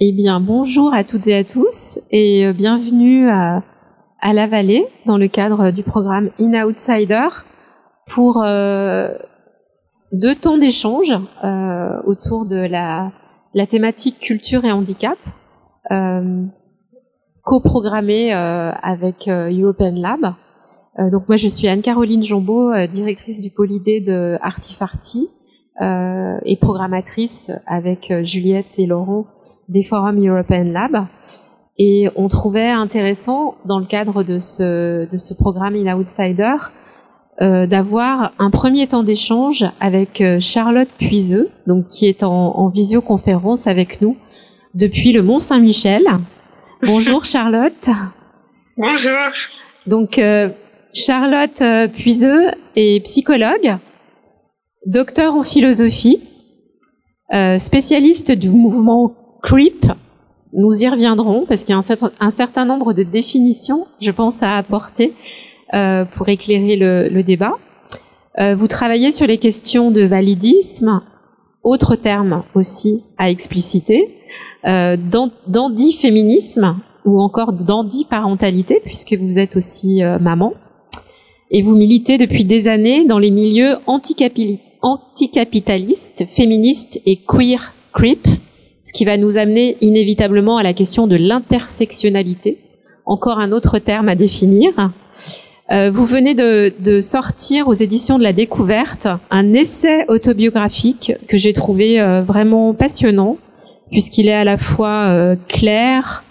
Eh bien, bonjour à toutes et à tous et euh, bienvenue à, à La Vallée dans le cadre du programme In Outsider pour euh, deux temps d'échange euh, autour de la, thématique culture et handicap, euh, coprogrammé euh, avec European Lab. donc moi, je suis Anne-Caroline Jambot, directrice du pôle de Artifarty et programmatrice avec Juliette et Laurent des forums European Lab. Et on trouvait intéressant, dans le cadre de ce, de ce programme In Outsider, euh, d'avoir un premier temps d'échange avec euh, Charlotte Puiseux, donc qui est en, en, visioconférence avec nous depuis le Mont Saint-Michel. Bonjour Charlotte. Bonjour. Donc euh, Charlotte euh, Puiseux est psychologue, docteur en philosophie, euh, spécialiste du mouvement creep. Nous y reviendrons parce qu'il y a un, certain nombre de définitions, je pense, à apporter euh, pour éclairer le, le débat. Euh, vous travaillez sur les questions de validisme, autre terme aussi à expliciter, euh, d'anti-féminisme ou encore d'anti-parentalité, puisque vous êtes aussi euh, maman. Et vous militez depuis des années dans les milieux anticapitalistes, féministes et queer creep, ce qui va nous amener inévitablement à la question de l'intersectionnalité, encore un autre terme à définir. Euh, vous venez de, sortir aux éditions de la découverte un essai autobiographique que j'ai trouvé euh, vraiment passionnant, puisqu'il est à la fois euh, clair,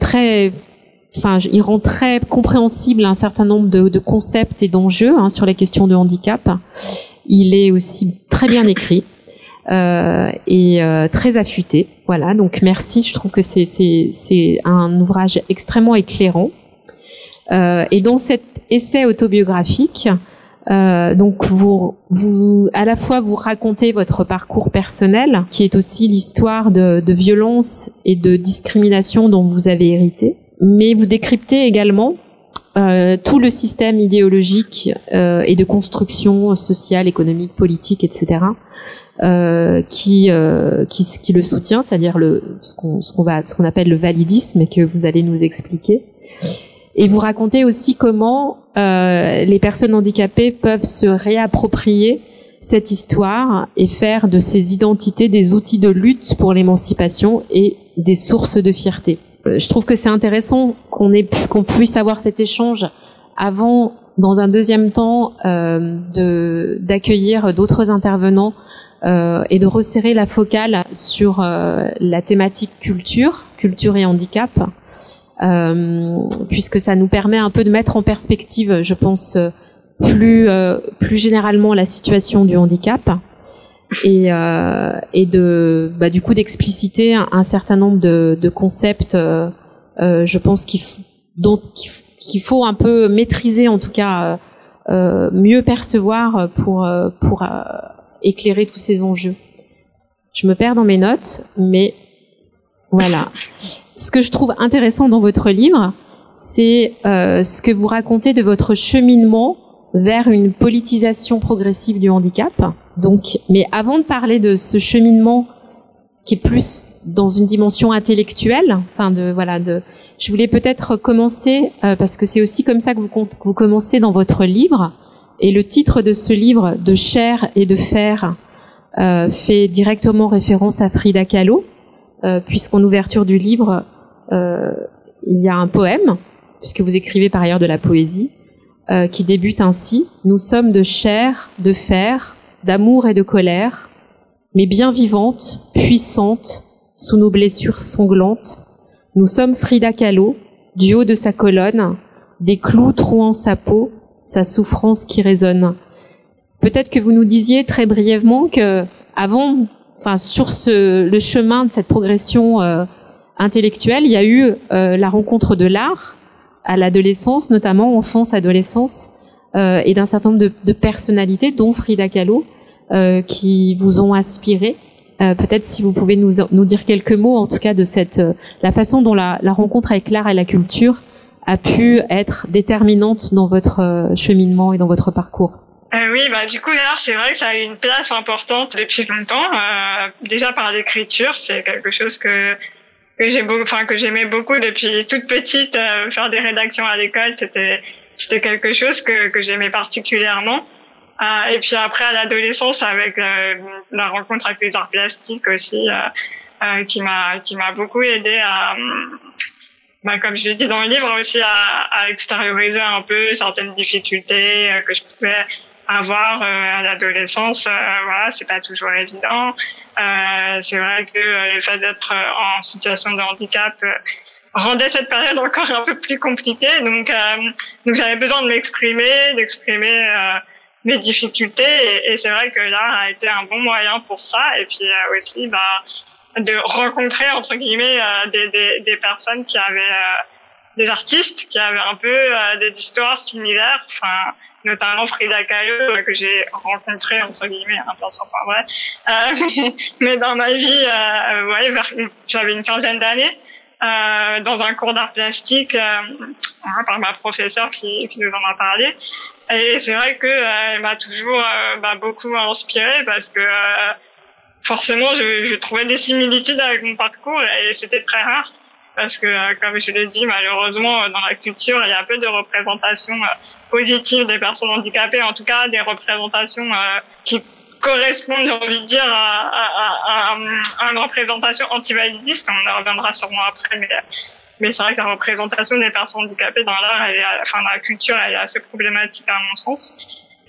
très, enfin, il rend très compréhensible un certain nombre de, concepts et d'enjeux hein, sur les questions de handicap. Il est aussi très bien écrit et euh, très affûté. Voilà, donc merci. Je trouve que c'est c'est un ouvrage extrêmement éclairant. Euh, et dans cet essai autobiographique, euh, donc vous, vous, à la fois vous racontez votre parcours personnel, qui est aussi l'histoire de, de violence et de discrimination dont vous avez hérité, mais vous décryptez également euh, tout le système idéologique euh, et de construction sociale, économique, politique, etc. Euh, qui, euh, qui, qui le soutient, c'est-à-dire le ce qu'on ce qu'on va ce qu'on appelle le validisme et que vous allez nous expliquer. Et vous racontez aussi comment euh, les personnes handicapées peuvent se réapproprier cette histoire et faire de ces identités des outils de lutte pour l'émancipation et des sources de fierté. Euh, je trouve que c'est intéressant qu'on ait qu'on puisse avoir cet échange avant, dans un deuxième temps, euh, d'accueillir d'autres intervenants euh, et de resserrer la focale sur la thématique culture, culture et handicap, puisque ça nous permet un peu de mettre en perspective, je pense, plus généralement la situation du handicap et, euh, et de bah, du coup d'expliciter un, certain nombre de, de concepts, je pense qu'il dont qu'il faut un peu maîtriser en tout cas. Euh, mieux percevoir pour pour éclairer tous ces enjeux. Je me perds dans mes notes, mais voilà. Ce que je trouve intéressant dans votre livre, c'est euh, ce que vous racontez de votre cheminement vers une politisation progressive du handicap. Donc, mais avant de parler de ce cheminement qui est plus dans une dimension intellectuelle, enfin de voilà, de, je voulais peut-être commencer euh, parce que c'est aussi comme ça que vous, vous commencez dans votre livre et le titre de ce livre, De chair et de fer, euh, fait directement référence à Frida Kahlo, euh, puisqu'en ouverture du livre, euh, il y a un poème, puisque vous écrivez par ailleurs de la poésie, euh, qui débute ainsi Nous sommes de chair, de fer, d'amour et de colère, mais bien vivantes, puissantes, sous nos blessures sanglantes. Nous sommes Frida Kahlo, du haut de sa colonne, des clous trouant sa peau, sa souffrance qui résonne. Peut-être que vous nous disiez très brièvement que avant, enfin sur ce, le chemin de cette progression euh, intellectuelle, il y a eu euh, la rencontre de l'art à l'adolescence, notamment enfance, adolescence, euh, et d'un certain nombre de, de, personnalités, dont Frida Kahlo, euh, qui vous ont inspiré. Euh, peut-être si vous pouvez nous, nous dire quelques mots, en tout cas, de cette la façon dont la, la rencontre avec l'art et la culture a pu être déterminante dans votre euh, cheminement et dans votre parcours Euh, oui, bah du coup l'art, c'est vrai que ça a une place importante depuis longtemps. Euh, déjà par l'écriture, c'est quelque chose que que j'ai enfin que j'aimais beaucoup depuis toute petite. Euh, faire des rédactions à l'école, c'était c'était quelque chose que que j'aimais particulièrement. Euh, et puis après à l'adolescence, avec euh, la rencontre avec les arts plastiques aussi, qui m'a qui m'a beaucoup aidé à bah, comme je l'ai dit dans le livre aussi à, à extérioriser un peu certaines difficultés que je pouvais avoir euh, à l'adolescence, euh, voilà, c'est pas toujours évident. Euh, c'est vrai que le fait d'être en situation de handicap rendait cette période encore un peu plus compliquée. Donc, donc j'avais besoin de m'exprimer, d'exprimer mes difficultés. Et, c'est vrai que l'art a été un bon moyen pour ça. Et puis aussi, bah, de rencontrer entre guillemets des, des, personnes qui avaient des artistes qui avaient un peu euh, des histoires similaires, enfin notamment Frida Kahlo euh, que j'ai rencontré entre guillemets, un peu sans pas vrai, euh, mais, dans ma vie, euh, ouais, j'avais une quinzaine d'années. Euh, dans un cours d'art plastique par ma professeure qui, qui, nous en a parlé et c'est vrai que elle m'a toujours bah, beaucoup inspirée parce que forcément je, je trouvais des similitudes avec mon parcours et c'était très rare parce que, euh, comme je l'ai dit, malheureusement, euh, dans la culture, il y a peu de représentations euh, positives des personnes handicapées, en tout cas des représentations qui correspondent, j'ai envie de dire, à, à, à, à une représentation antivalidiste. On en reviendra sûrement après, mais, mais c'est vrai que la représentation des personnes handicapées dans l'art, enfin dans la culture, elle est assez problématique à mon sens.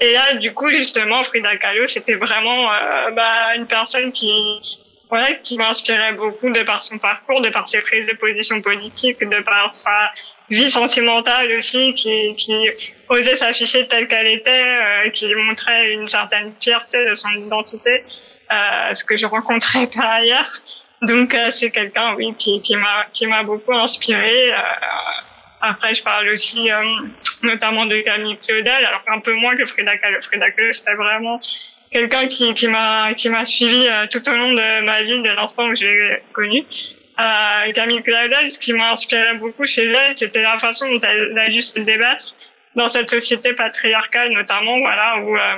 Et là, du coup, justement, Frida Kahlo, c'était vraiment bah, une personne qui qui m'inspirait beaucoup de par son parcours, de par ses prises de position politique, de par sa vie sentimentale aussi, qui, osait s'afficher telle qu'elle était, euh, qui montrait une certaine fierté de son identité, euh, ce que je rencontrais pas ailleurs. Donc euh, c'est quelqu'un, oui, qui, m'a beaucoup inspiré. Après, je parle aussi notamment de Camille Claudel, alors un peu moins que Frida Kahlo. Frida Kahlo, c'était vraiment quelqu'un qui, qui m'a qui m'a suivi euh, tout au long de ma vie, de l'instant où je l'ai connue. Euh, Camille Claudel, ce qui m'a inspiré beaucoup chez elle, c'était la façon dont elle a juste débattre dans cette société patriarcale, notamment, voilà, où euh,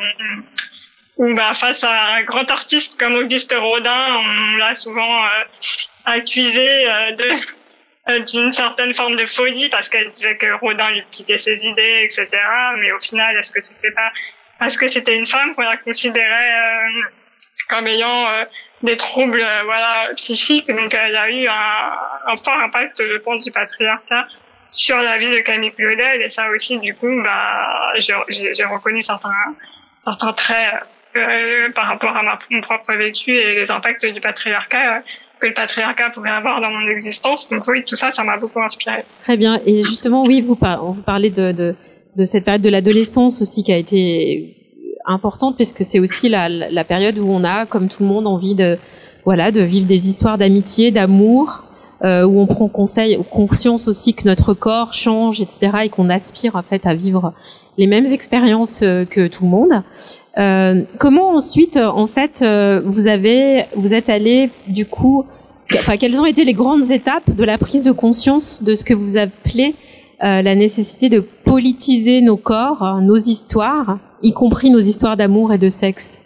où bah, face à un grand artiste comme Auguste Rodin, on l'a souvent euh, accusé euh, de d'une certaine forme de folie parce qu'elle disait que Rodin lui quittait ses idées, etc. Mais au final, est-ce que c'était pas parce que c'était une femme qu'on la considérait euh, comme ayant euh, des troubles euh, voilà psychiques donc il y a eu un, fort impact je pense du patriarcat sur la vie de Camille Claudel et ça aussi du coup bah j'ai reconnu certains certains traits euh, par rapport à ma, mon propre vécu et les impacts du patriarcat que le patriarcat pouvait avoir dans mon existence. Donc oui, tout ça, ça m'a beaucoup inspiré. Très bien. Et justement, oui, vous, par vous parlez de, de, de cette période de l'adolescence aussi qui a été importante parce que c'est aussi la, la, période où on a, comme tout le monde, envie de voilà de vivre des histoires d'amitié, d'amour, euh, où on prend conseil, conscience aussi que notre corps change, etc., et qu'on aspire en fait à vivre les mêmes expériences euh, que tout le monde. Euh, comment ensuite, en fait, euh, vous avez, vous êtes allé du coup, enfin, quelles ont été les grandes étapes de la prise de conscience de ce que vous appelez euh, la nécessité de politiser nos corps, nos histoires, y compris nos histoires d'amour et de sexe.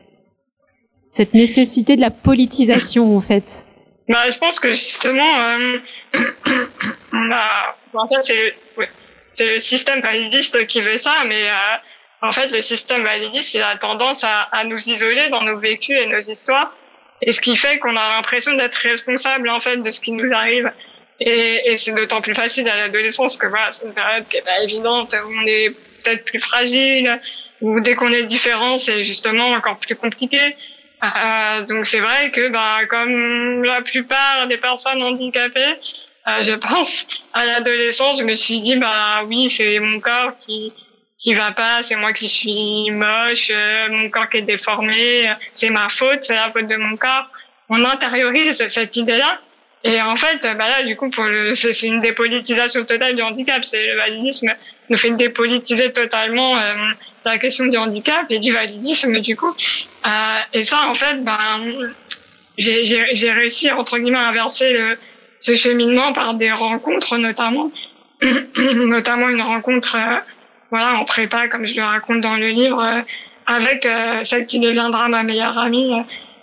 Cette nécessité de la politisation, en fait. Bah, je pense que justement, euh, on a, ça c'est le, système validiste qui veut ça, mais euh, en fait, le système validiste, a tendance à, à nous isoler dans nos vécus et nos histoires, et ce qui fait qu'on a l'impression d'être responsable en fait de ce qui nous arrive. Et, et c'est d'autant plus facile à l'adolescence que voilà, c'est une période qui est pas évidente, où on est peut-être plus fragile, ou dès qu'on est différent, c'est justement encore plus compliqué. Euh, donc c'est vrai que bah, comme la plupart des personnes handicapées, euh, je pense à l'adolescence, je me suis dit bah oui c'est mon corps qui qui va pas, c'est moi qui suis moche, euh, mon corps qui est déformé, c'est ma faute, c'est la faute de mon corps. On intériorise cette idée-là et en fait, bah là, du coup, c'est une dépolitisation totale du handicap. C'est le validisme nous fait dépolitiser totalement euh, la question du handicap et du validisme, du coup. Euh, et ça, en fait, ben, j'ai, réussi entre guillemets à inverser le, ce cheminement par des rencontres, notamment, notamment une rencontre, euh, voilà, en prépa, comme je le raconte dans le livre, euh, avec celle qui deviendra ma meilleure amie,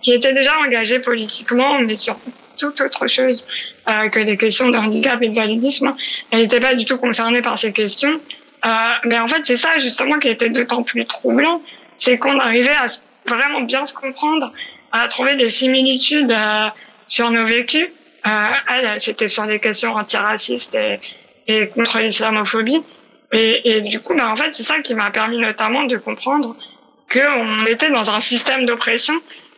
qui était déjà engagée politiquement, mais sur toute autre chose que les questions de handicap et de validisme. Elle n'était pas du tout concernée par ces questions. mais en fait, c'est ça justement qui était d'autant plus troublant, c'est qu'on arrivait à vraiment bien se comprendre, à trouver des similitudes sur nos vécus. Euh, elle, c'était sur des questions antiracistes et, contre l'islamophobie. Et, et, du coup, bah, en fait, c'est ça qui m'a permis notamment de comprendre qu'on était dans un système d'oppression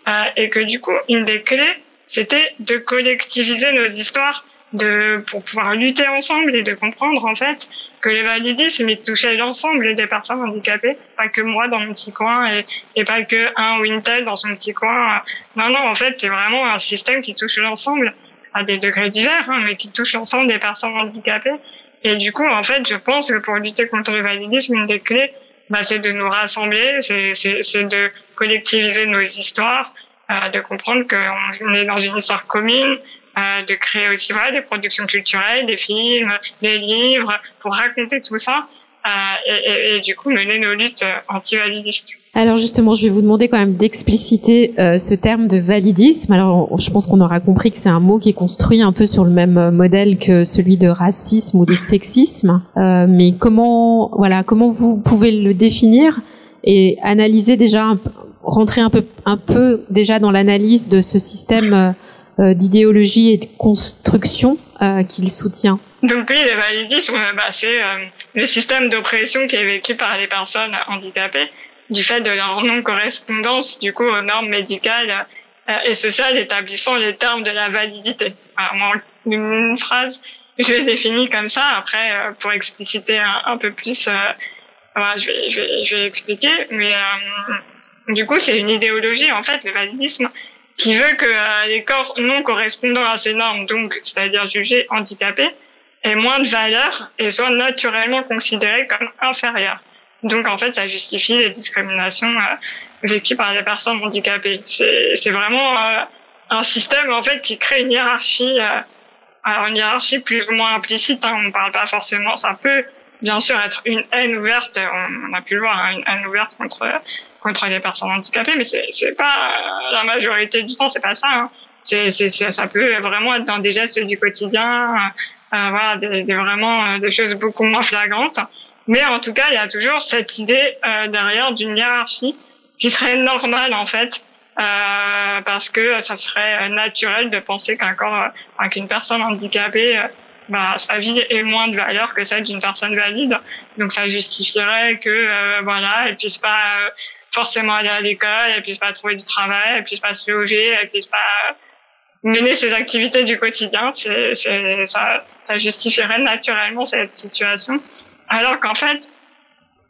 euh, et que du coup, une des clés, c'était de collectiviser nos histoires de pour pouvoir lutter ensemble et de comprendre en fait que le validisme il touchait l'ensemble des personnes handicapées pas que moi dans mon petit coin et, et pas que un ou une telle dans son petit coin. Non non en fait c'est vraiment un système qui touche l'ensemble à des degrés divers hein, mais qui touche l'ensemble des personnes handicapées. Et du coup en fait je pense que pour lutter contre le validisme une des clés bah, c'est de nous rassembler c'est c'est de collectiviser nos histoires de comprendre qu'on est dans une histoire commune euh, de créer aussi voilà, des productions culturelles, des films, des livres, pour raconter tout ça. Euh, et, et, et, du coup mener nos luttes euh, anti-validistes. Alors justement, je vais vous demander quand même d'expliciter euh, ce terme de validisme. Alors je pense qu'on aura compris que c'est un mot qui est construit un peu sur le même modèle que celui de racisme ou de sexisme. Euh, mais comment, voilà, comment vous pouvez le définir et analyser déjà, rentrer un peu, un peu déjà dans l'analyse de ce système euh, d'idéologie et de construction euh, qu'il soutient Donc oui, le validisme, bah, c'est euh, le système d'oppression qui est vécu par les personnes handicapées du fait de leur non-correspondance du coup aux normes médicales et sociales établissant les termes de la validité. Alors, une phrase, je l'ai définie comme ça. Après, pour expliciter un, peu plus, je, vais, je, vais, je vais expliquer. Mais du coup, c'est une idéologie en fait, le validisme qui veut que euh, les corps non correspondant à ces normes, donc c'est-à-dire jugés handicapés, aient moins de valeur et soient naturellement considérés comme inférieurs. Donc en fait, ça justifie les discriminations euh, vécues par les personnes handicapées. C'est vraiment euh, un système en fait qui crée une hiérarchie, alors une hiérarchie plus ou moins implicite. Hein, on ne parle pas forcément, ça peut bien sûr être une haine ouverte. On, a pu le voir, hein, une haine ouverte contre contre les personnes handicapées, mais c'est pas euh, la majorité du temps, c'est pas ça. Hein. C'est ça peut vraiment être dans des gestes du quotidien, euh, euh voilà, des, des vraiment euh, des choses beaucoup moins flagrantes. Mais en tout cas, il y a toujours cette idée euh, derrière d'une hiérarchie qui serait normale en fait, euh, parce que ça serait naturel de penser qu'un corps, enfin, qu'une personne handicapée, bah, sa vie est moins de valeur que celle d'une personne valide. Donc ça justifierait que voilà, elle puisse pas forcément aller à l'école, elle puisse pas trouver du travail, elle puisse pas se loger, elle puisse pas mener ses activités du quotidien. C'est, c'est, ça, ça justifierait naturellement cette situation. Alors qu'en fait,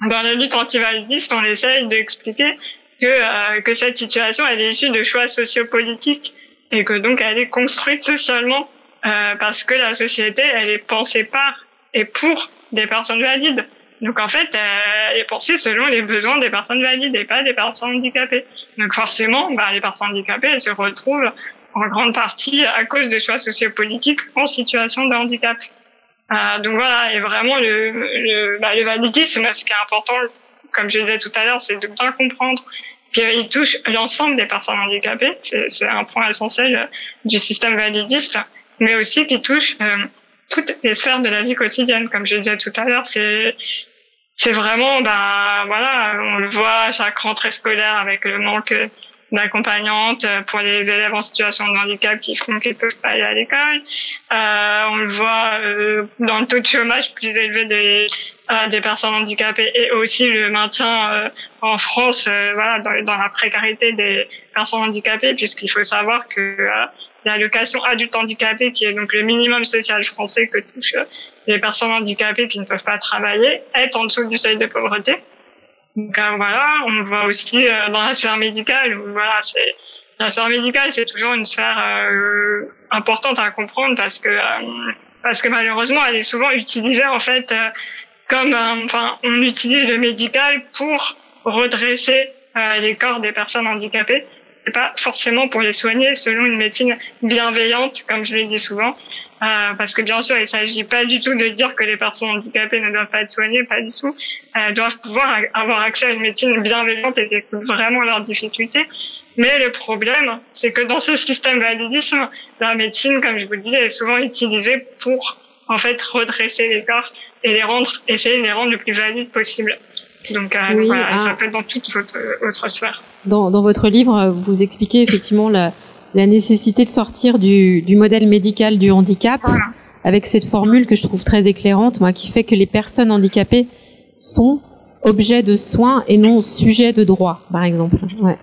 dans la lutte antivalidiste, on essaye d'expliquer que, euh, que cette situation, elle est issue de choix sociopolitiques et que donc elle est construite socialement euh, parce que la société, elle est pensée par et pour des personnes valides. Donc en fait, elle est pensée selon les besoins des personnes valides et pas des personnes handicapées. Donc forcément, bah, les personnes handicapées, elles se retrouvent en grande partie à cause de choix sociopolitiques en situation de handicap. Euh, donc voilà, et vraiment le, le, bah, le validisme, ce qui est important, comme je disais tout à l'heure, c'est de bien comprendre qu'il touche l'ensemble des personnes handicapées. C'est un point essentiel du système validiste, mais aussi qu'il touche euh, toutes les sphères de la vie quotidienne. Comme je disais tout à l'heure, c'est c'est vraiment, ben voilà, on le voit à chaque rentrée scolaire avec le manque d'accompagnantes pour les élèves en situation de handicap qui font qu'ils peuvent pas aller à l'école. Euh, on le voit euh, dans le taux de chômage plus élevé des, euh, des personnes handicapées et aussi le maintien euh, en France euh, voilà, dans, la précarité des personnes handicapées puisqu'il faut savoir que l'allocation adulte handicapé qui est donc le minimum social français que touchent les personnes handicapées qui ne peuvent pas travailler est en dessous du seuil de pauvreté. Donc voilà, on voit aussi dans la sphère médicale où voilà, c'est la sphère médicale, c'est toujours une sphère euh, importante à comprendre parce que euh, parce que malheureusement, elle est souvent utilisée en fait euh, comme enfin on utilise le médical pour redresser les corps des personnes handicapées pas forcément pour les soigner selon une médecine bienveillante, comme je l'ai dit souvent. Euh, parce que bien sûr, il s'agit pas du tout de dire que les personnes handicapées ne doivent pas être soignées, pas du tout. Elles doivent pouvoir avoir accès à une médecine bienveillante et qui vraiment leurs difficultés. Mais le problème, c'est que dans ce système validisme, la médecine, comme je vous le dis, est souvent utilisée pour en fait redresser les corps et les rendre, essayer de les rendre le plus valides possible. Donc, euh, voilà, ah. ça peut être dans toute autre, autre sphère. Dans, dans votre livre, vous expliquez effectivement la, la nécessité de sortir du, du modèle médical du handicap avec cette formule que je trouve très éclairante, moi, qui fait que les personnes handicapées sont objets de soins et non sujets de droit, par exemple. Ouais.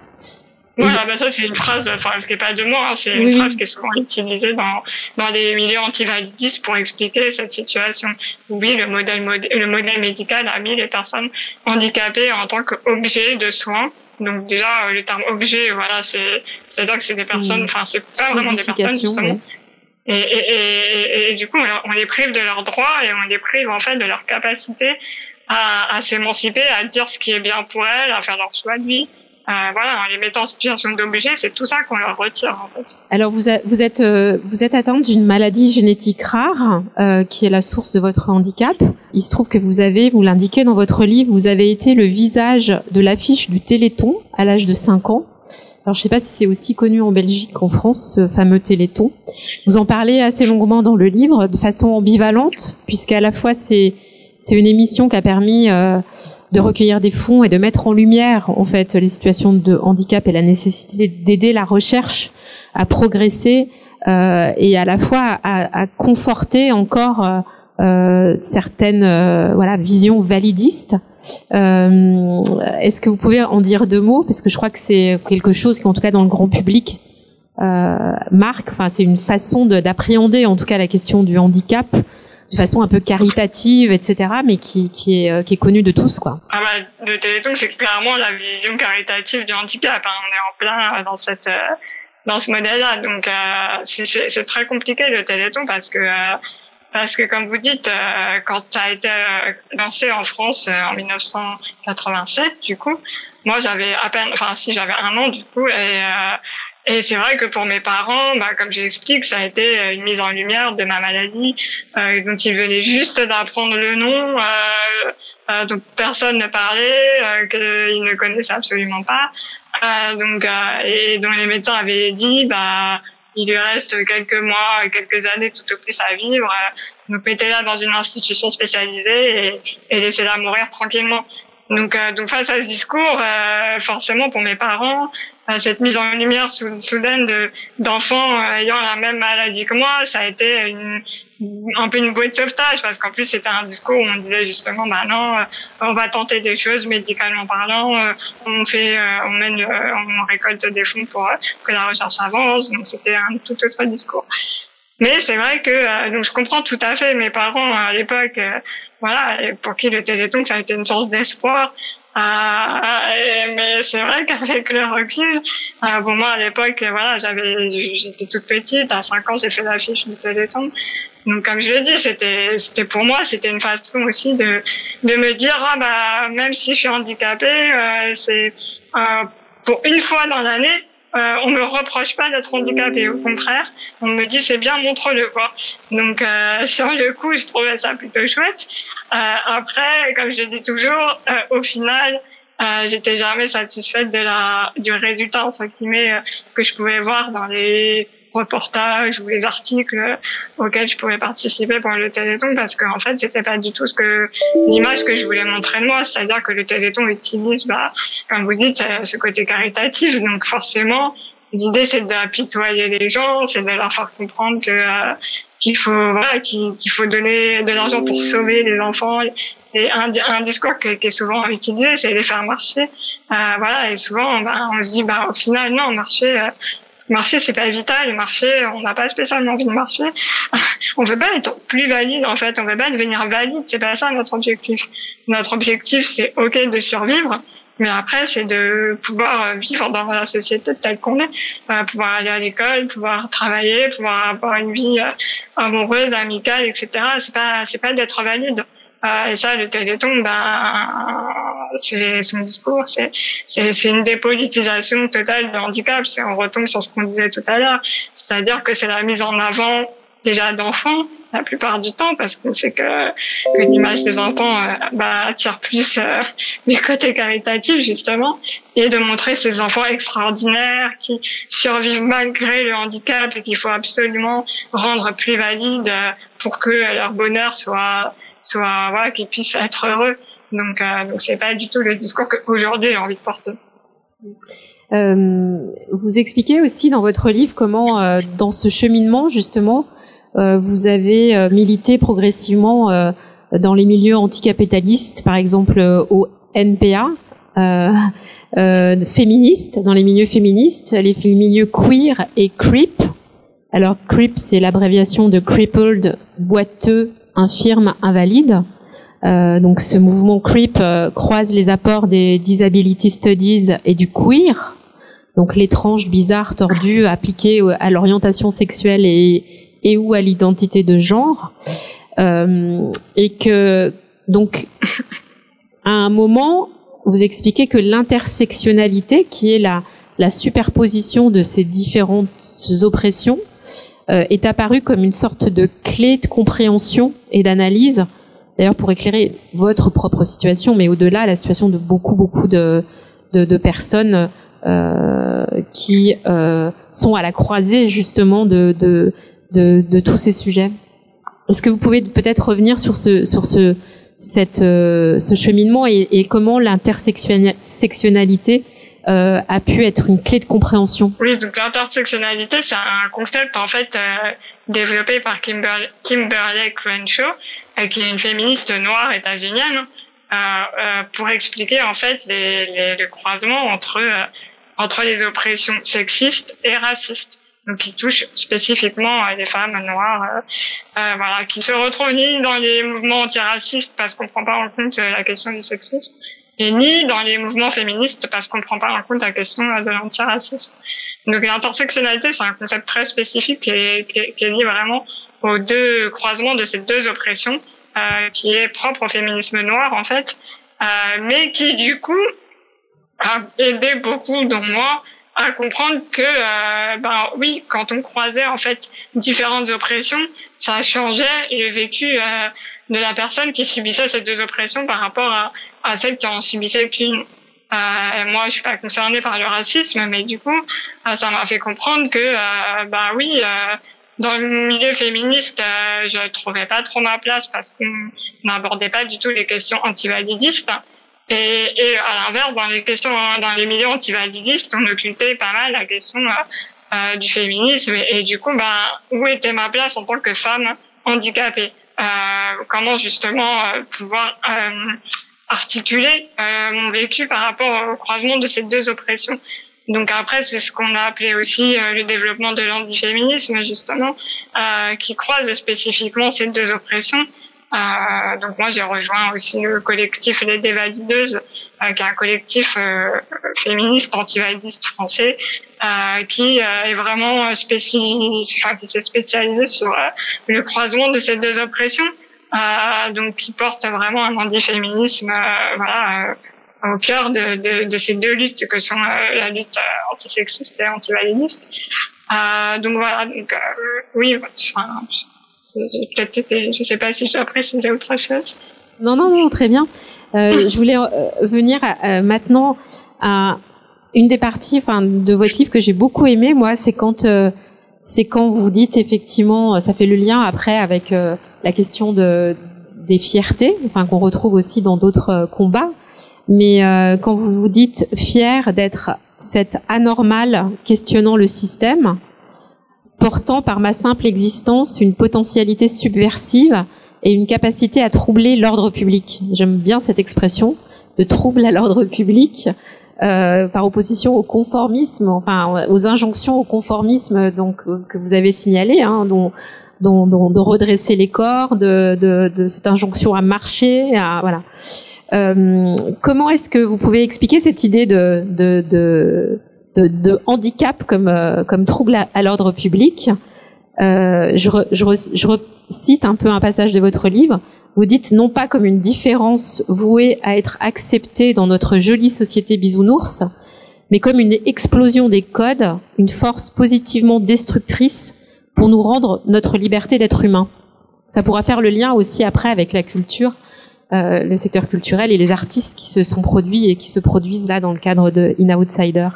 Voilà, bah ça c'est une phrase, enfin qui n'est pas de moi, hein, c'est une phrase qui est souvent utilisée dans dans les milieux antivalidistes pour expliquer cette situation. Oui, le modèle le modèle médical a mis les personnes handicapées en tant qu'objet de soins donc déjà, le terme objet, voilà, c'est c'est-à-dire que c'est des personnes, enfin c'est pas vraiment des personnes justement. Et, et, et, et, du coup, on les prive de leurs droits et on les prive en fait de leur capacité à, à s'émanciper, à dire ce qui est bien pour elles, à faire leur choix de vie. Euh, voilà, en les mettant en situation d'objet, c'est tout ça qu'on leur retire en fait. Alors vous, vous êtes euh, vous êtes atteinte d'une maladie génétique rare euh, qui est la source de votre handicap. Il se trouve que vous avez, vous l'indiquez dans votre livre, vous avez été le visage de l'affiche du Téléthon à l'âge de 5 ans. Alors je sais pas si c'est aussi connu en Belgique qu'en France ce fameux Téléthon. Vous en parlez assez longuement dans le livre de façon ambivalente puisqu'à la fois c'est c'est une émission qui a permis euh, de recueillir des fonds et de mettre en lumière en fait les situations de handicap et la nécessité d'aider la recherche à progresser euh, et à la fois à, conforter encore euh, euh certaines voilà visions validistes. Est-ce que vous pouvez en dire deux mots? Parce que je crois que c'est quelque chose qui en tout cas dans le grand public marque. Enfin, c'est une façon d'appréhender en tout cas la question du handicap de façon un peu caritative, etc., mais qui, est, euh, qui connue de tous, quoi. Ah bah, le Téléthon, c'est clairement la vision caritative du handicap. Hein. On est en plein dans cette euh, dans ce modèle-là, donc euh, c'est très compliqué le Téléthon parce que parce que comme vous dites, quand ça a été lancé en France en 1987, du coup, moi j'avais à peine, enfin si j'avais un an du coup, et et c'est vrai que pour mes parents, bah, comme j'explique, ça a été euh, une mise en lumière de ma maladie euh, dont ils venaient juste d'apprendre le nom, euh, euh, dont personne ne parlait, euh, qu'ils ne connaissaient absolument pas, euh, donc et dont les médecins avaient dit, bah il lui reste quelques mois, quelques années tout au plus à vivre. donc mettez-la dans une institution spécialisée et, et laissez-la mourir tranquillement. Donc, euh, donc face à ce discours, euh, forcément pour mes parents, euh, cette mise en lumière soudaine de d'enfants ayant la même maladie que moi, ça a été une, un peu une bouée de sauvetage parce qu'en plus c'était un discours où on disait justement, bah non, on va tenter des choses médicalement parlant, on fait, on mène, on récolte des fonds pour que la recherche avance. Donc c'était un tout autre discours. Mais c'est vrai que euh, donc je comprends tout à fait mes parents à l'époque, euh, voilà, pour qui le Téléthon ça a été une source d'espoir. Euh, mais c'est vrai qu'avec le recul, euh, bon moi à l'époque, voilà, j'avais, j'étais toute petite, à 5 ans j'ai fait l'affiche du Téléthon. Donc comme je l'ai dit, c'était, c'était pour moi, c'était une façon aussi de, de me dire, ah bah même si je suis handicapée, c'est pour une fois dans l'année, euh, on me reproche pas d'être handicapé. Au contraire, on me dit c'est bien, montre-le quoi. Donc euh, sur le coup, je trouvais ça plutôt chouette. Euh, après, comme je dis toujours, euh, au final, euh, j'étais jamais satisfaite de la du résultat entre guillemets que je pouvais voir dans les reportages ou les articles auxquels je pouvais participer pour le Téléthon parce qu'en fait c'était pas du tout ce que l'image que je voulais montrer de moi. C'est-à-dire que le Téléthon utilise bah comme vous dites ce côté caritatif. Donc forcément l'idée c'est d'apitoyer les gens c'est de leur faire comprendre que euh, qu'il faut voilà qu'il faut donner de l'argent pour sauver les enfants et un, un discours qui, est souvent utilisé, c'est les faire marcher. Euh, voilà, et souvent, bah, on se dit, bah, au final, non, marcher, euh, marcher c'est pas vital. Marcher on n'a pas spécialement envie de marcher. On veut pas être plus valide en fait. On veut pas devenir valide. C'est pas ça notre objectif. Notre objectif c'est ok de survivre mais après c'est de pouvoir vivre dans la société telle qu'on est. Euh, pouvoir aller à l'école pouvoir travailler pouvoir avoir une vie euh, amoureuse amicale etc c'est pas c'est pas d'être valide euh, ça le téléthon ben c'est son discours, c'est c'est une dépolitisation totale du handicap. On retombe sur ce qu'on disait tout à l'heure, c'est-à-dire que c'est la mise en avant déjà d'enfants la plupart du temps parce qu'on sait que, que l'image des enfants euh, bah, attire plus euh, du côté caritatif justement et de montrer ces enfants extraordinaires qui survivent malgré le handicap et qu'il faut absolument rendre plus valides euh, pour que leur bonheur soit soit voilà qu'ils puissent être heureux donc euh, donc c'est pas du tout le discours qu'aujourd'hui j'ai envie de porter euh, vous expliquez aussi dans votre livre comment, euh, dans ce cheminement justement, euh, vous avez euh, milité progressivement euh, dans les milieux anticapitalistes, par exemple au NPA, féministes, dans les milieux féministes, les milieux queer et creep. Alors creep, c'est l'abréviation de crippled, boiteux, infirme, invalide. Euh, donc ce mouvement creep croise les apports des disability studies et du queer, donc l'étrange, bizarre, tordu appliqué à l'orientation sexuelle et, et ou à l'identité de genre, euh, et que donc à un moment vous expliquez que l'intersectionnalité, qui est la, la superposition de ces différentes oppressions, euh, est apparue comme une sorte de clé de compréhension et d'analyse. D'ailleurs, pour éclairer votre propre situation, mais au-delà, la situation de beaucoup, beaucoup de, de, de personnes euh, qui euh, sont à la croisée justement de, de, de, de tous ces sujets. Est-ce que vous pouvez peut-être revenir sur ce, sur ce, cette, euh, ce cheminement et, et comment l'intersectionnalité euh, a pu être une clé de compréhension. Oui, donc l'intersectionnalité, c'est un concept en fait euh, développé par Kimberly, Kimberly Crenshaw, euh, qui est une féministe noire états-unienne, euh, euh, pour expliquer en fait les, les, le croisement entre entre les oppressions sexistes et racistes. Donc qui touche spécifiquement les femmes noires, voilà, qui se retrouvent ni dans les mouvements antiracistes parce qu'on prend pas en compte la question du sexisme, et ni dans les mouvements féministes parce qu'on prend pas en compte la question euh, de l'antiracisme. Donc l'intersectionnalité, c'est un concept très spécifique qui est, qui, est, qui est, lié vraiment aux deux croisements de ces deux oppressions, euh, qui est propre au féminisme noir en fait, euh, mais qui du coup a aidé beaucoup, dont moi, à comprendre que euh, ben oui quand on croisait en fait différentes oppressions ça changeait le vécu euh, de la personne qui subissait ces deux oppressions par rapport à, à celle qui en subissait qu'une euh, moi je suis pas concernée par le racisme mais du coup euh, ça m'a fait comprendre que euh, bah oui euh, dans le milieu féministe, euh, je trouvais pas trop ma place parce qu'on n'abordait pas du tout les questions antivalidistes. Et, et à l'inverse, dans les questions, dans les milieux antivalidistes, on occultait pas mal la question euh, du féminisme. Et, et, du coup, bah, où était ma place en tant que femme handicapée? Comment justement euh, pouvoir euh, articuler euh, mon vécu par rapport au croisement de ces deux oppressions donc après, c'est ce qu'on a appelé aussi euh, le développement de l'antiféminisme, justement, euh, qui croise spécifiquement ces deux oppressions. Euh, donc moi j'ai rejoint aussi le collectif Les Dévalideuses, euh, qui est un collectif euh, féministe antivalidiste français, euh, qui euh, est vraiment spécialisé, enfin, qui s'est spécialisé sur le croisement de ces deux oppressions, donc qui porte vraiment un antiféminisme, voilà au cœur de, de, de, ces deux luttes que sont euh, la lutte antisexiste et antivalidiste. Euh, donc voilà, donc, oui, enfin, peut-être été, je sais pas si j'ai précisé autre chose. Non, non, non, très bien. Euh, je voulais euh, venir à, euh, maintenant à une des parties, enfin, de votre livre que j'ai beaucoup aimé, moi, c'est quand, euh, c'est quand vous dites effectivement, ça fait le lien après avec euh, la question de des fiertés, enfin qu'on retrouve aussi dans d'autres combats. Mais quand vous vous dites fier d'être cette anormale questionnant le système, portant par ma simple existence une potentialité subversive et une capacité à troubler l'ordre public. J'aime bien cette expression de trouble à l'ordre public euh, par opposition au conformisme, enfin aux injonctions au conformisme donc que vous avez signalé, hein, dont, dont, dont, de redresser les corps, de, de, de, cette injonction à marcher, à, voilà. Euh, comment est-ce que vous pouvez expliquer cette idée de, de, de de, de handicap comme, euh, comme trouble à, à l'ordre public. Euh, je, re, je, re, je, recite un peu un passage de votre livre. Vous dites non pas comme une différence vouée à être acceptée dans notre jolie société bisounours, mais comme une explosion des codes, une force positivement destructrice pour nous rendre notre liberté d'être humain. Ça pourra faire le lien aussi après avec la culture, euh, le secteur culturel et les artistes qui se sont produits et qui se produisent là dans le cadre de In Outsider.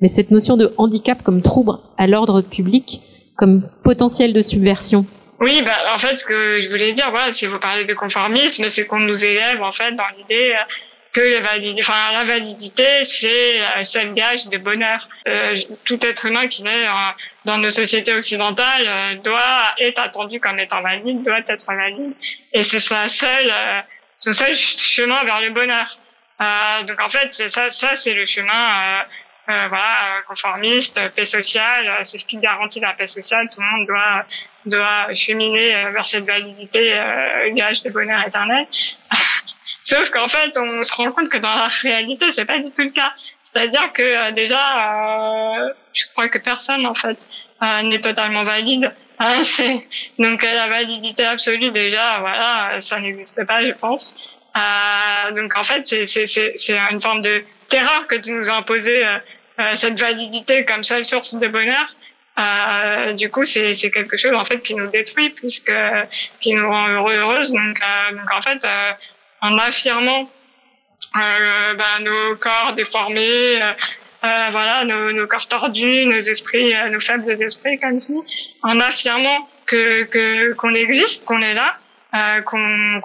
Mais cette notion de handicap comme trouble à l'ordre public, comme potentiel de subversion, oui, bah, en fait, ce que je voulais dire, si vous parlez de conformisme, c'est qu'on nous élève, en fait, dans l'idée euh, que la validité, c'est un seul gage de bonheur. Euh, tout être humain qui naît dans nos sociétés occidentales euh, doit être attendu comme étant valide, doit être valide, et c'est sa seule, euh, son seul chemin vers le bonheur. donc en fait, ça, ça c'est le chemin euh, voilà, conformiste, paix sociale, euh, c'est ce qui garantit la paix sociale. Tout le monde doit doit cheminer euh, vers cette validité, gage de bonheur éternel. Sauf qu'en fait, on se rend compte que dans la réalité, c'est pas du tout le cas. C'est-à-dire que déjà, je crois que personne en fait n'est totalement valide. Hein, donc la validité absolue déjà, voilà, ça n'existe pas, je pense. donc en fait, c'est une forme de terreur que tu nous as imposé euh, cette validité comme seule source de bonheur, euh, du coup, c'est quelque chose en fait qui nous détruit puisque qui nous rend heureux heureuse. Donc, euh, donc en fait, euh, en affirmant euh, ben, nos corps déformés, voilà, nos, nos, corps tordus, nos esprits, nos faibles esprits comme ça, en affirmant que qu'on existe, qu'on est là, euh, qu'on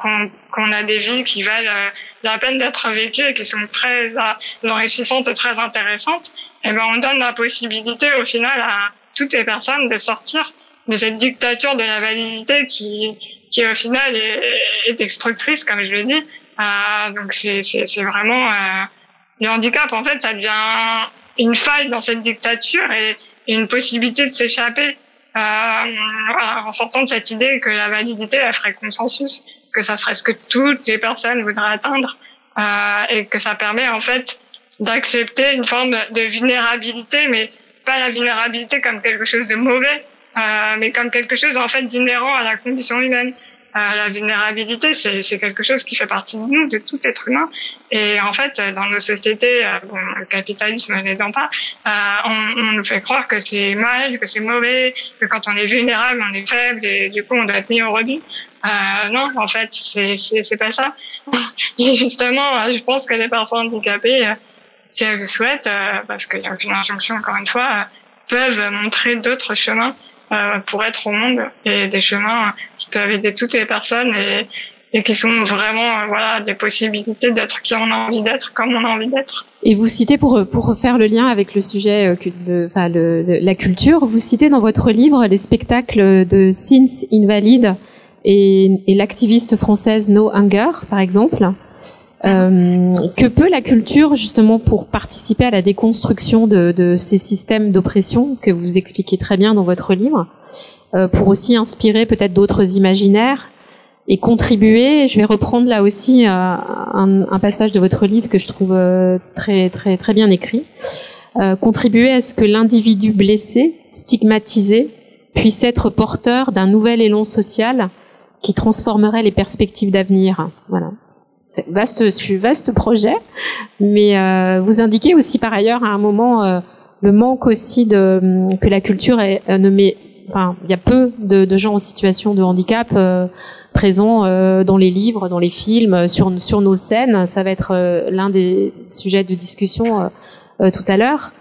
qu'on a des vies qui valent euh, la peine d'être vécues et qui sont très euh, enrichissantes et très intéressantes, et eh ben on donne la possibilité au final à toutes les personnes de sortir de cette dictature de la validité qui qui au final est, est destructrice comme je l'ai dit. Euh, donc c'est c'est vraiment le handicap. En fait ça devient une faille dans cette dictature et une possibilité de s'échapper euh, en sortant de cette idée que la validité, elle ferait consensus, que ça serait ce que toutes les personnes voudraient atteindre, euh, et que ça permet en fait d'accepter une forme de vulnérabilité, mais pas la vulnérabilité comme quelque chose de mauvais, euh, mais comme quelque chose en fait d'inhérent à la condition humaine. Euh, la vulnérabilité, c'est quelque chose qui fait partie de nous, de tout être humain. Et en fait, dans nos sociétés, euh, bon, le capitalisme n'aidant pas, euh, on, on, nous fait croire que c'est mal, que c'est mauvais, que quand on est vulnérable, on est faible et du coup, on doit être mis au rebut. Euh, non, en fait, c'est pas ça. justement, je pense que les personnes handicapées, si elles le souhaitent, parce qu'il n'y a aucune injonction, encore une fois, peuvent montrer d'autres chemins pour être au monde et des chemins qui peuvent aider toutes les personnes et, et qui sont vraiment euh, voilà des possibilités d'être qui on a envie d'être comme on a envie d'être. Et vous citez pour pour refaire le lien avec le sujet euh, de, enfin le, la culture, vous citez dans votre livre les spectacles de Sins Invalide et, et l'activiste française No Hunger par exemple. Euh, que peut la culture justement pour participer à la déconstruction de, de ces systèmes d'oppression que vous expliquez très bien dans votre livre, euh, pour aussi inspirer peut-être d'autres imaginaires et contribuer? Je vais reprendre là aussi euh, un, un, passage de votre livre que je trouve euh, très très très bien écrit. Contribuer à ce que l'individu blessé, stigmatisé, puisse être porteur d'un nouvel élan social qui transformerait les perspectives d'avenir. Voilà. Vaste, vaste projet, mais euh, vous indiquez aussi par ailleurs à un moment euh, le manque aussi de hum, que la culture est, euh, met, enfin il y a peu de, de, gens en situation de handicap euh, présents dans les livres, dans les films, sur sur nos scènes. Ça va être l'un des sujets de discussion tout à l'heure,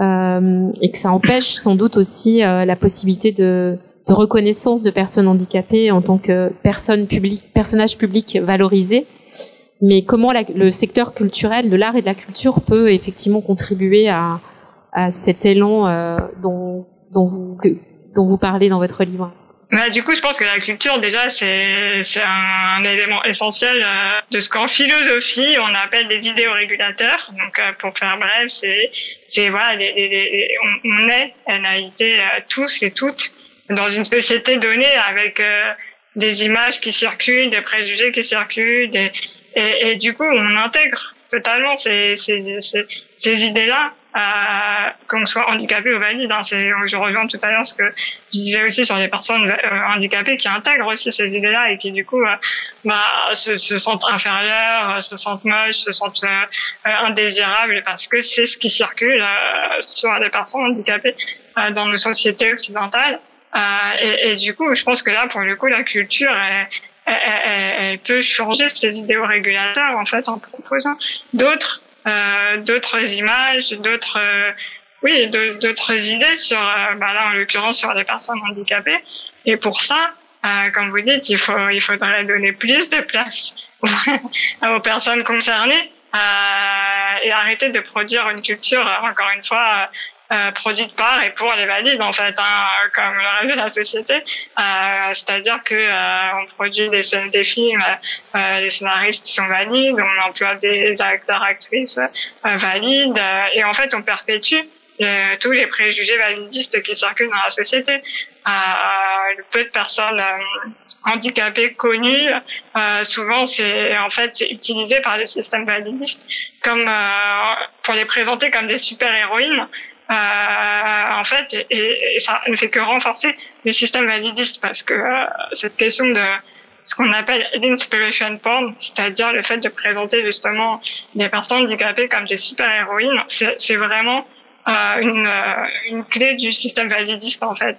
et que ça empêche sans doute aussi la possibilité de de reconnaissance de personnes handicapées en tant que personnes publiques, personnages publics valorisés mais comment la, le secteur culturel de l'art et de la culture peut effectivement contribuer à, à cet élan euh, dont, dont, vous, que, dont vous parlez dans votre livre? Bah, du coup, je pense que la culture, déjà, c'est c'est un, élément essentiel euh, de ce qu'en philosophie on appelle des idéaux régulateurs. Donc, euh, pour faire bref, c'est c'est voilà, des, des, des, on, on, est NAIT euh, tous et toutes dans une société donnée avec des images qui circulent, des préjugés qui circulent, des, et, et, du coup, on intègre totalement ces, ces, ces, ces idées-là euh, qu'on soit handicapé ou valide. Hein. Je reviens tout à l'heure ce que je disais aussi sur les personnes euh, handicapées qui intègrent aussi ces idées-là et qui du coup euh, bah, se, se, sentent inférieures, se sentent moches, se sentent indésirables parce que c'est ce qui circule sur les personnes handicapées dans nos sociétés occidentales. Et, et, du coup, je pense que là, pour le coup, la culture est, elle, peut changer ces vidéos régulateurs en fait en proposant d'autres euh, d'autres images, d'autres euh, oui, d'autres idées sur euh, bah là en l'occurrence sur les personnes handicapées. Et pour ça, euh, comme vous dites, il faut il faudrait donner plus de place aux personnes concernées et arrêter de produire une culture encore une fois euh, produite par et pour les valides en fait, hein, comme le reste de la société. Euh, C'est-à-dire que euh, on produit des, des films, euh, les scénaristes sont valides, on emploie des acteurs actrices euh, valides et en fait on perpétue tous les préjugés validistes qui circulent dans la société. le peu de personnes handicapées connues, souvent c'est en fait utilisé par le système validiste comme pour les présenter comme des super héroïnes euh, en fait, et, et, ça ne fait que renforcer le système validiste parce que euh, cette question de ce qu'on appelle l'inspiration porn, c'est-à-dire le fait de présenter justement des personnes handicapées comme des super-héroïnes, c'est vraiment euh, une, euh, une clé du système validiste en fait.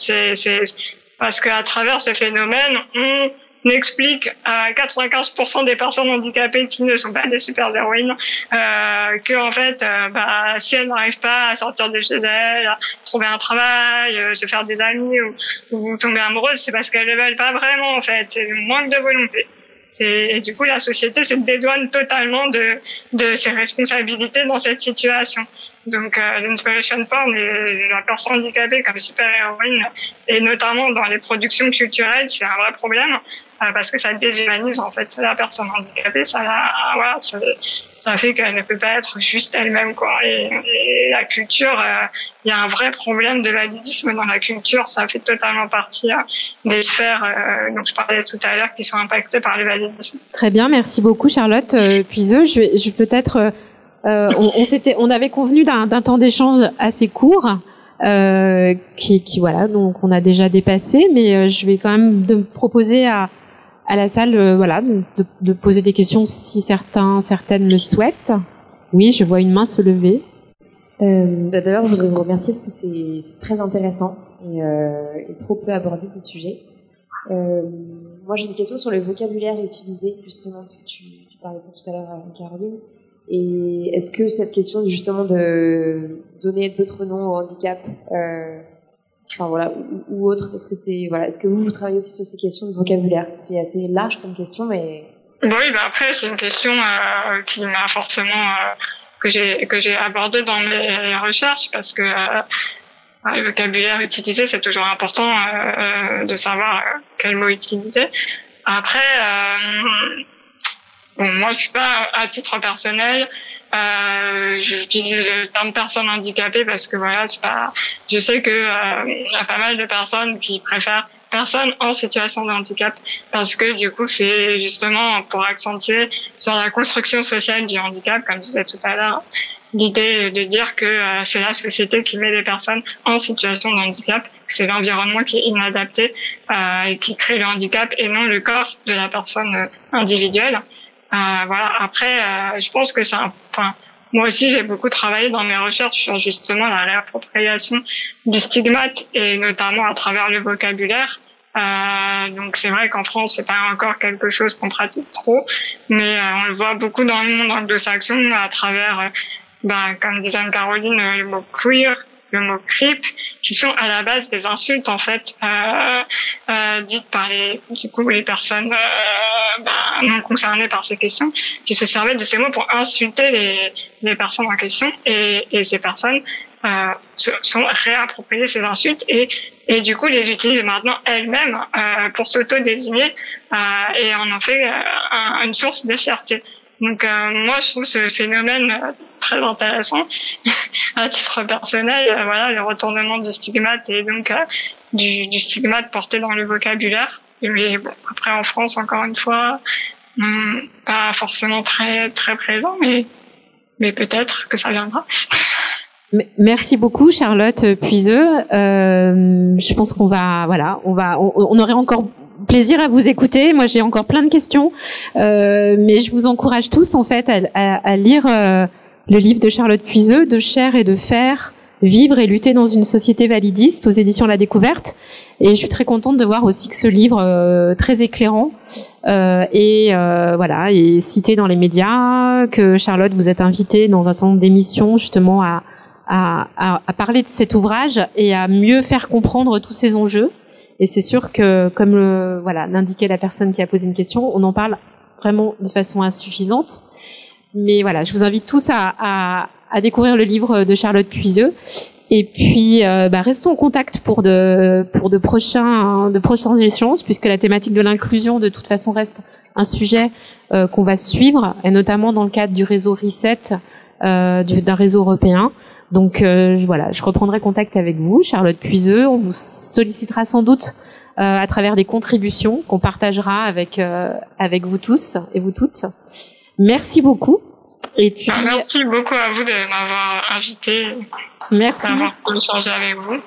Parce qu'à travers ce phénomène, on n'explique à 95% des personnes handicapées qui ne sont pas des super-héroïnes euh, que en fait, euh, bah, si elles n'arrivent pas à sortir de chez elles, à trouver un travail, euh, se faire des amis ou, ou tomber amoureuses, c'est parce qu'elles ne veulent pas vraiment en fait, c'est manque de volonté. Et du coup, la société se dédouane totalement de, de ses responsabilités dans cette situation. Donc, euh, l'inspiration porn et la personne handicapée comme super-héroïne, et notamment dans les productions culturelles, c'est un vrai problème euh, parce que ça déshumanise en fait la personne handicapée. Ça, voilà, ça, ça fait qu'elle ne peut pas être juste elle-même quoi. Et, la culture, euh, il y a un vrai problème de validisme dans la culture. Ça fait totalement partie euh, des sphères euh, dont je parlais tout à l'heure qui sont impactées par le validisme. Très bien, merci beaucoup Charlotte Puiseux. Je vais, je vais peut-être, on, on s'était, on avait convenu d'un temps d'échange assez court. Euh, qui, voilà donc on a déjà dépassé mais je vais quand même proposer à, à la salle, euh, voilà, de, poser des questions si certains, certaines le souhaitent. Oui, je vois une main se lever. Euh, bah, D'ailleurs, je voudrais vous remercier parce que c'est très intéressant et, euh, trop peu abordé ces sujets. Euh, moi, j'ai une question sur le vocabulaire utilisé, justement, parce que tu, parlais ça tout à l'heure, euh, Caroline. Et est-ce que cette question, justement, de donner d'autres noms au handicap, euh, enfin voilà, ou, autre Est-ce que c'est voilà, est-ce que vous vous travaillez aussi sur ces questions de vocabulaire? C'est assez large comme question, mais oui, bah après c'est une question euh, qui m'a forcément euh, que j'ai que j'ai abordée dans mes recherches parce que euh, le vocabulaire utilisé c'est toujours important euh, de savoir quel mot utiliser. Après, bon moi je suis pas à titre personnel euh, j'utilise le terme personne handicapée parce que voilà, c'est pas. Je sais que euh, y a pas mal de personnes qui préfèrent personne en situation de handicap parce que du coup c'est justement pour accentuer sur la construction sociale du handicap, comme je disais tout à l'heure, l'idée de dire que euh, c'est la société qui met les personnes en situation de handicap, c'est l'environnement qui est inadapté euh, et qui crée le handicap et non le corps de la personne individuelle. Euh, voilà. Après, euh, je pense que c'est Enfin, moi aussi, j'ai beaucoup travaillé dans mes recherches sur justement la réappropriation du stigmate et notamment à travers le vocabulaire. Euh, donc c'est vrai qu'en France, c'est pas encore quelque chose qu'on pratique trop, mais euh, on le voit beaucoup dans le monde anglo-saxon à travers, euh, ben, comme disait Caroline, le mot queer, le mot creep, qui sont à la base des insultes en fait dites par les du coup les personnes ben, non concernées par ces questions, qui se servaient de ces mots pour insulter les, les personnes en question et, et ces personnes euh, sont réappropriées ces insultes et et du coup les utilisent maintenant elles-mêmes euh, pour s'auto-désigner euh, et on en fait euh, une source de fierté. Donc euh, moi je trouve ce phénomène euh, très intéressant à titre personnel. Voilà le retournement du stigmate et donc du, du, stigmate porté dans le vocabulaire. Mais bon après en France encore une fois pas forcément très très présent mais mais peut-être que ça viendra. Merci beaucoup Charlotte Puiseux. Euh, je pense qu'on va voilà, on va on, aurait encore plaisir à vous écouter. Moi, j'ai encore plein de questions, euh, mais je vous encourage tous en fait à, à, lire euh, le livre de Charlotte Puiseux, de chair et de fer, vivre et lutter dans une société validiste aux éditions La Découverte. Et je suis très contente de voir aussi que ce livre euh, très éclairant euh, est euh, voilà est cité dans les médias, que Charlotte vous êtes invitée dans un certain nombre d'émissions justement à, à, à, à, parler de cet ouvrage et à mieux faire comprendre tous ces enjeux. Et c'est sûr que, comme le, voilà l'indiquait la personne qui a posé une question, on en parle vraiment de façon insuffisante. Mais voilà, je vous invite tous à, à, à découvrir le livre de Charlotte Puiseux et puis, euh, bah, restons en contact pour de pour de prochains de prochains échanges, puisque la thématique de l'inclusion, de toute façon, reste un sujet euh, qu'on va suivre, et notamment dans le cadre du réseau Reset, euh, d'un réseau européen. Donc voilà, je reprendrai contact avec vous, Charlotte Puiseux. On vous sollicitera sans doute à travers des contributions qu'on partagera avec avec vous tous et vous toutes. Merci beaucoup. Et puis, ah, merci beaucoup à vous de m'avoir invité. Merci. D'avoir échangé avec vous.